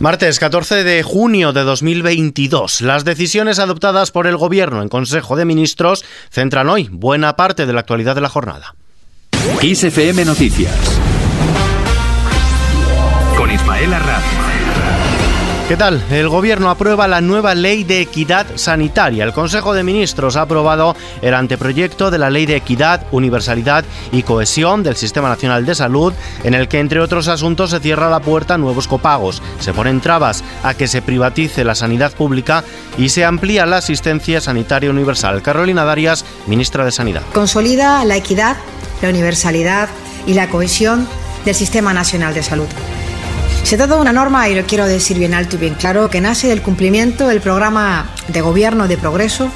Martes 14 de junio de 2022. Las decisiones adoptadas por el Gobierno en Consejo de Ministros centran hoy buena parte de la actualidad de la jornada. XFM Noticias. Con Ismael Arranz. ¿Qué tal? El Gobierno aprueba la nueva Ley de Equidad Sanitaria. El Consejo de Ministros ha aprobado el anteproyecto de la Ley de Equidad, Universalidad y Cohesión del Sistema Nacional de Salud, en el que, entre otros asuntos, se cierra la puerta a nuevos copagos, se ponen trabas a que se privatice la sanidad pública y se amplía la asistencia sanitaria universal. Carolina Darias, ministra de Sanidad. Consolida la equidad, la universalidad y la cohesión del Sistema Nacional de Salud. Se trata de una norma, y lo quiero decir bien alto y bien claro, que nace del cumplimiento del programa de gobierno de progreso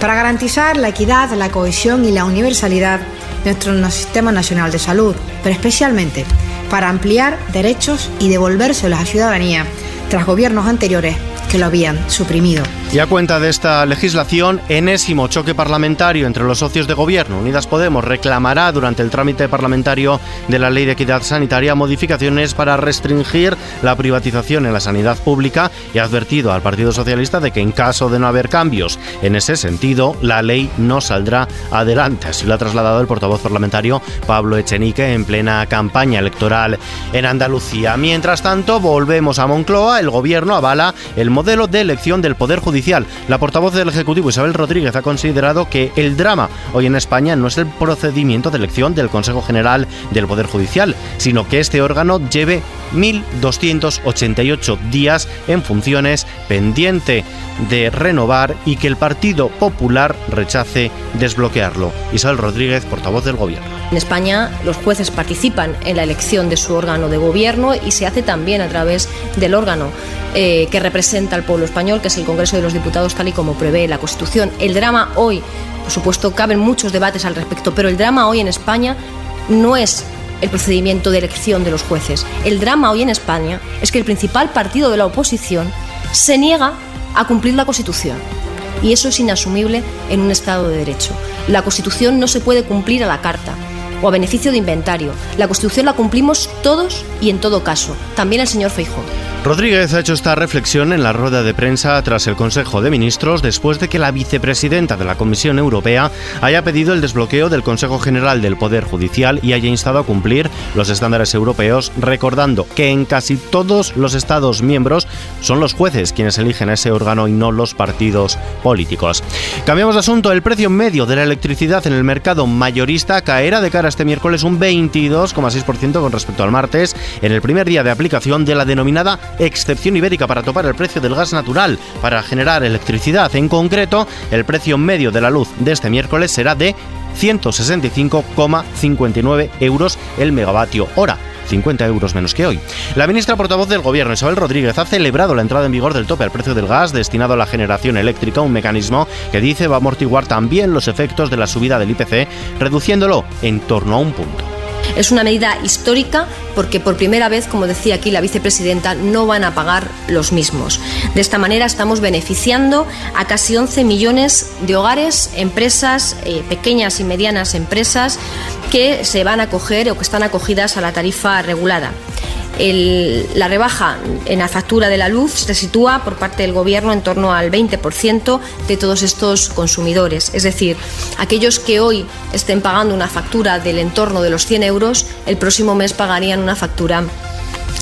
para garantizar la equidad, la cohesión y la universalidad de nuestro sistema nacional de salud, pero especialmente para ampliar derechos y devolvérselos a la ciudadanía tras gobiernos anteriores que lo habían suprimido. Y a cuenta de esta legislación, enésimo choque parlamentario entre los socios de gobierno. Unidas Podemos reclamará durante el trámite parlamentario de la Ley de Equidad Sanitaria modificaciones para restringir la privatización en la sanidad pública y ha advertido al Partido Socialista de que en caso de no haber cambios en ese sentido, la ley no saldrá adelante. Así lo ha trasladado el portavoz parlamentario Pablo Echenique en plena campaña electoral en Andalucía. Mientras tanto, volvemos a Moncloa. El gobierno avala el de elección del Poder Judicial. La portavoz del Ejecutivo, Isabel Rodríguez, ha considerado que el drama hoy en España no es el procedimiento de elección del Consejo General del Poder Judicial, sino que este órgano lleve 1.288 días en funciones pendiente de renovar y que el Partido Popular rechace desbloquearlo. Isabel Rodríguez, portavoz del Gobierno. En España los jueces participan en la elección de su órgano de gobierno y se hace también a través del órgano eh, que representa al pueblo español, que es el Congreso de los Diputados, tal y como prevé la Constitución. El drama hoy, por supuesto, caben muchos debates al respecto, pero el drama hoy en España no es el procedimiento de elección de los jueces. El drama hoy en España es que el principal partido de la oposición se niega a cumplir la Constitución. Y eso es inasumible en un Estado de Derecho. La Constitución no se puede cumplir a la carta o a beneficio de inventario. La Constitución la cumplimos todos y en todo caso, también el señor Feijóo. Rodríguez ha hecho esta reflexión en la rueda de prensa tras el Consejo de Ministros después de que la vicepresidenta de la Comisión Europea haya pedido el desbloqueo del Consejo General del Poder Judicial y haya instado a cumplir los estándares europeos, recordando que en casi todos los Estados miembros son los jueces quienes eligen ese órgano y no los partidos políticos. Cambiamos de asunto. El precio medio de la electricidad en el mercado mayorista caerá de cara este miércoles un 22,6% con respecto al martes, en el primer día de aplicación de la denominada excepción ibérica para topar el precio del gas natural para generar electricidad. En concreto, el precio medio de la luz de este miércoles será de 165,59 euros el megavatio hora. 50 euros menos que hoy. La ministra portavoz del Gobierno, Isabel Rodríguez, ha celebrado la entrada en vigor del tope al precio del gas destinado a la generación eléctrica, un mecanismo que dice va a amortiguar también los efectos de la subida del IPC, reduciéndolo en torno a un punto. Es una medida histórica porque por primera vez, como decía aquí la vicepresidenta, no van a pagar los mismos. De esta manera estamos beneficiando a casi 11 millones de hogares, empresas, eh, pequeñas y medianas empresas que se van a acoger o que están acogidas a la tarifa regulada la rebaja en la factura de la luz se sitúa por parte del Gobierno en torno al 20% de todos estos consumidores. Es decir, aquellos que hoy estén pagando una factura del entorno de los 100 euros, el próximo mes pagarían una factura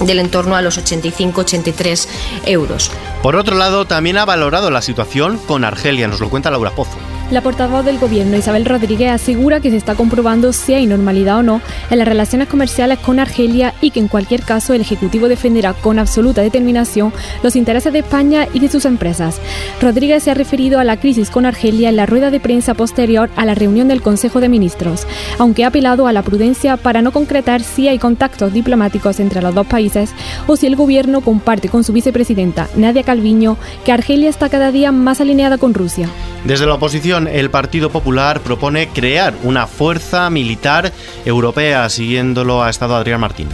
del entorno a los 85-83 euros. Por otro lado, también ha valorado la situación con Argelia, nos lo cuenta Laura Pozo. La portavoz del gobierno, Isabel Rodríguez, asegura que se está comprobando si hay normalidad o no en las relaciones comerciales con Argelia y que en cualquier caso el Ejecutivo defenderá con absoluta determinación los intereses de España y de sus empresas. Rodríguez se ha referido a la crisis con Argelia en la rueda de prensa posterior a la reunión del Consejo de Ministros, aunque ha apelado a la prudencia para no concretar si hay contactos diplomáticos entre los dos países o si el gobierno comparte con su vicepresidenta, Nadia Calviño, que Argelia está cada día más alineada con Rusia. Desde la oposición, el Partido Popular propone crear una fuerza militar europea, siguiéndolo ha estado Adrián Martín.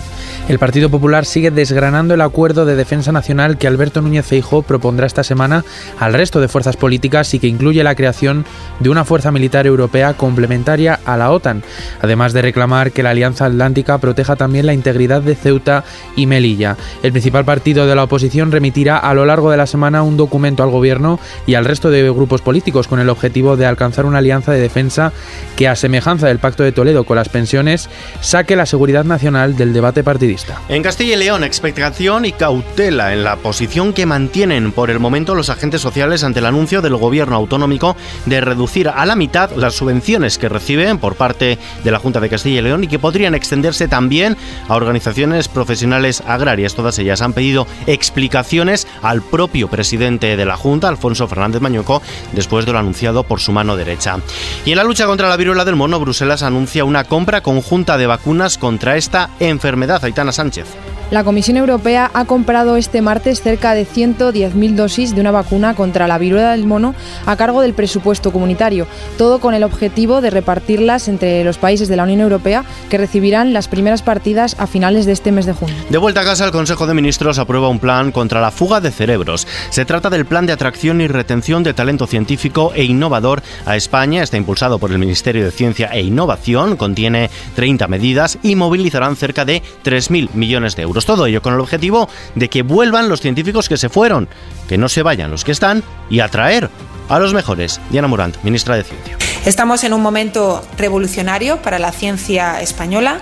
El Partido Popular sigue desgranando el acuerdo de defensa nacional que Alberto Núñez Feijóo propondrá esta semana al resto de fuerzas políticas y que incluye la creación de una fuerza militar europea complementaria a la OTAN, además de reclamar que la Alianza Atlántica proteja también la integridad de Ceuta y Melilla. El principal partido de la oposición remitirá a lo largo de la semana un documento al gobierno y al resto de grupos políticos con el objetivo de alcanzar una alianza de defensa que, a semejanza del Pacto de Toledo con las pensiones, saque la seguridad nacional del debate partidista. En Castilla y León, expectación y cautela en la posición que mantienen por el momento los agentes sociales ante el anuncio del gobierno autonómico de reducir a la mitad las subvenciones que reciben por parte de la Junta de Castilla y León y que podrían extenderse también a organizaciones profesionales agrarias. Todas ellas han pedido explicaciones al propio presidente de la Junta, Alfonso Fernández Mañuco, después de lo anunciado por su mano derecha. Y en la lucha contra la viruela del mono, Bruselas anuncia una compra conjunta de vacunas contra esta enfermedad. Aitana Sánchez. La Comisión Europea ha comprado este martes cerca de 110.000 dosis de una vacuna contra la viruela del mono a cargo del presupuesto comunitario, todo con el objetivo de repartirlas entre los países de la Unión Europea que recibirán las primeras partidas a finales de este mes de junio. De vuelta a casa, el Consejo de Ministros aprueba un plan contra la fuga de cerebros. Se trata del Plan de Atracción y Retención de Talento Científico e Innovador a España. Está impulsado por el Ministerio de Ciencia e Innovación, contiene 30 medidas y movilizarán cerca de 3.000 millones de euros. Todo ello con el objetivo de que vuelvan los científicos que se fueron, que no se vayan los que están y atraer a los mejores. Diana Morant, ministra de Ciencia. Estamos en un momento revolucionario para la ciencia española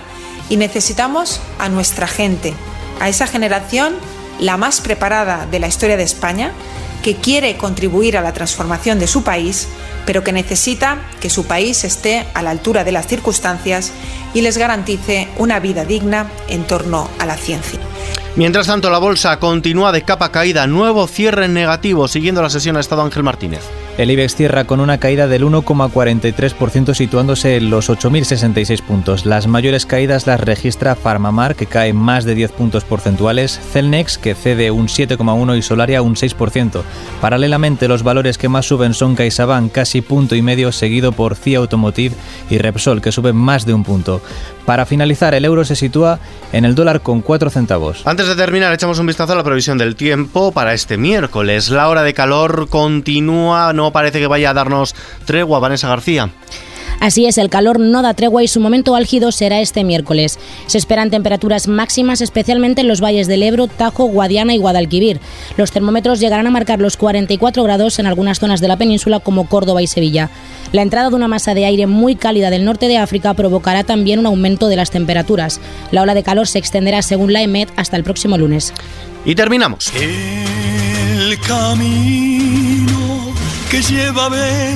y necesitamos a nuestra gente, a esa generación, la más preparada de la historia de España, que quiere contribuir a la transformación de su país, pero que necesita que su país esté a la altura de las circunstancias y les garantice una vida digna en torno a la ciencia. Mientras tanto, la bolsa continúa de capa caída, nuevo cierre negativo, siguiendo la sesión ha estado Ángel Martínez. El IBEX cierra con una caída del 1,43% situándose en los 8.066 puntos. Las mayores caídas las registra Farmamar, que cae más de 10 puntos porcentuales, Celnex, que cede un 7,1% y Solaria un 6%. Paralelamente, los valores que más suben son CaixaBank, casi punto y medio, seguido por CIA Automotive y Repsol, que suben más de un punto. Para finalizar, el euro se sitúa en el dólar con 4 centavos. Antes de terminar, echamos un vistazo a la previsión del tiempo para este miércoles. La hora de calor continúa, no parece que vaya a darnos tregua, Vanessa García. Así es, el calor no da tregua y su momento álgido será este miércoles. Se esperan temperaturas máximas especialmente en los valles del Ebro, Tajo, Guadiana y Guadalquivir. Los termómetros llegarán a marcar los 44 grados en algunas zonas de la península como Córdoba y Sevilla. La entrada de una masa de aire muy cálida del norte de África provocará también un aumento de las temperaturas. La ola de calor se extenderá según la EMET hasta el próximo lunes. Y terminamos. El camino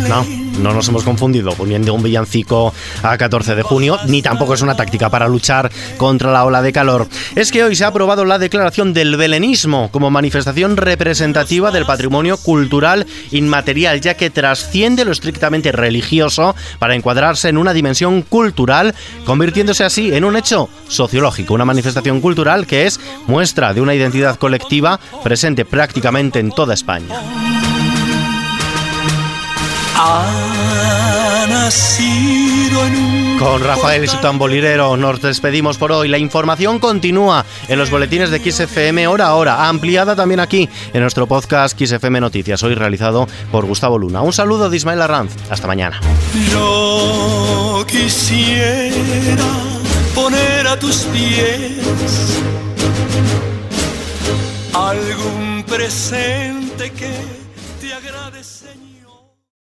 No no nos hemos confundido poniendo un villancico a 14 de junio, ni tampoco es una táctica para luchar contra la ola de calor. Es que hoy se ha aprobado la declaración del belenismo como manifestación representativa del patrimonio cultural inmaterial, ya que trasciende lo estrictamente religioso para encuadrarse en una dimensión cultural, convirtiéndose así en un hecho sociológico, una manifestación cultural que es muestra de una identidad colectiva presente prácticamente en toda España. Con Rafael y su tambolirero nos despedimos por hoy. La información continúa en los boletines de XFM hora a hora, ampliada también aquí en nuestro podcast XFM Noticias, hoy realizado por Gustavo Luna. Un saludo de Ismael Arranz. Hasta mañana. Yo quisiera poner a tus pies algún presente que te agrade,